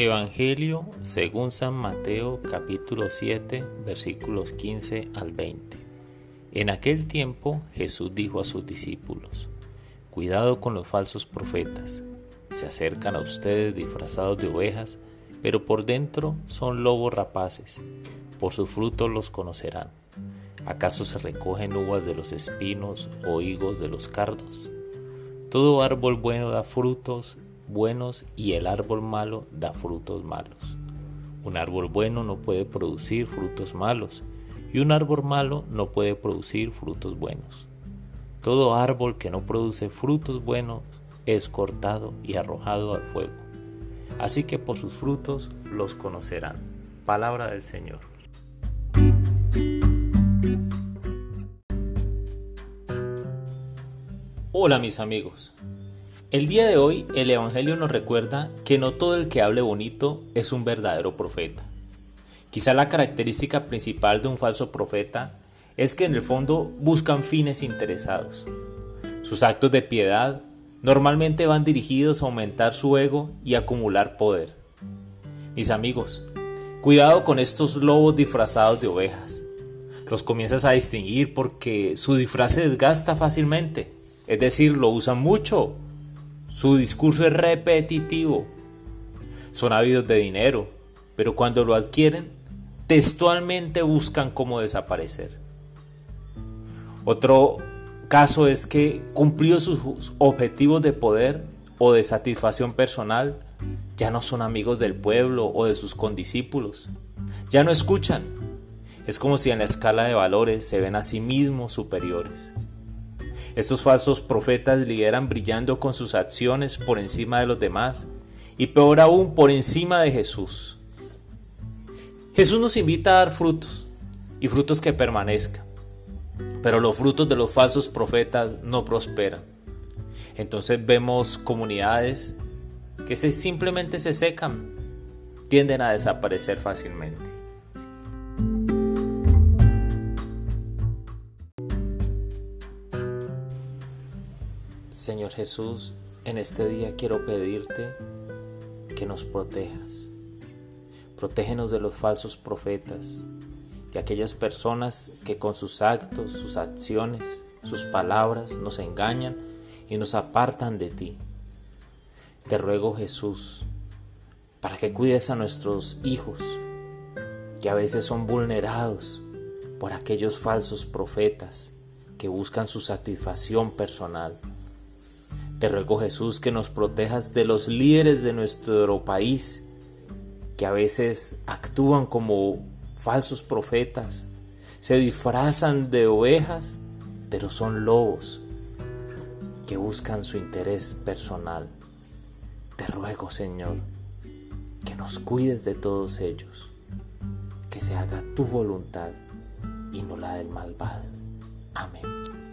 Evangelio según San Mateo capítulo 7 versículos 15 al 20. En aquel tiempo Jesús dijo a sus discípulos, Cuidado con los falsos profetas, se acercan a ustedes disfrazados de ovejas, pero por dentro son lobos rapaces, por sus frutos los conocerán. ¿Acaso se recogen uvas de los espinos o higos de los cardos? Todo árbol bueno da frutos buenos y el árbol malo da frutos malos. Un árbol bueno no puede producir frutos malos y un árbol malo no puede producir frutos buenos. Todo árbol que no produce frutos buenos es cortado y arrojado al fuego. Así que por sus frutos los conocerán. Palabra del Señor. Hola mis amigos. El día de hoy el Evangelio nos recuerda que no todo el que hable bonito es un verdadero profeta. Quizá la característica principal de un falso profeta es que en el fondo buscan fines interesados. Sus actos de piedad normalmente van dirigidos a aumentar su ego y acumular poder. Mis amigos, cuidado con estos lobos disfrazados de ovejas. Los comienzas a distinguir porque su disfraz se desgasta fácilmente, es decir, lo usan mucho su discurso es repetitivo. Son ávidos de dinero, pero cuando lo adquieren, textualmente buscan cómo desaparecer. Otro caso es que cumplió sus objetivos de poder o de satisfacción personal, ya no son amigos del pueblo o de sus condiscípulos. Ya no escuchan. Es como si en la escala de valores se ven a sí mismos superiores. Estos falsos profetas lideran brillando con sus acciones por encima de los demás y peor aún por encima de Jesús. Jesús nos invita a dar frutos y frutos que permanezcan, pero los frutos de los falsos profetas no prosperan. Entonces vemos comunidades que simplemente se secan, tienden a desaparecer fácilmente. Señor Jesús, en este día quiero pedirte que nos protejas. Protégenos de los falsos profetas, de aquellas personas que con sus actos, sus acciones, sus palabras nos engañan y nos apartan de ti. Te ruego Jesús, para que cuides a nuestros hijos, que a veces son vulnerados por aquellos falsos profetas que buscan su satisfacción personal te ruego Jesús que nos protejas de los líderes de nuestro país, que a veces actúan como falsos profetas, se disfrazan de ovejas, pero son lobos que buscan su interés personal. Te ruego, Señor, que nos cuides de todos ellos, que se haga tu voluntad y no la del malvado. Amén.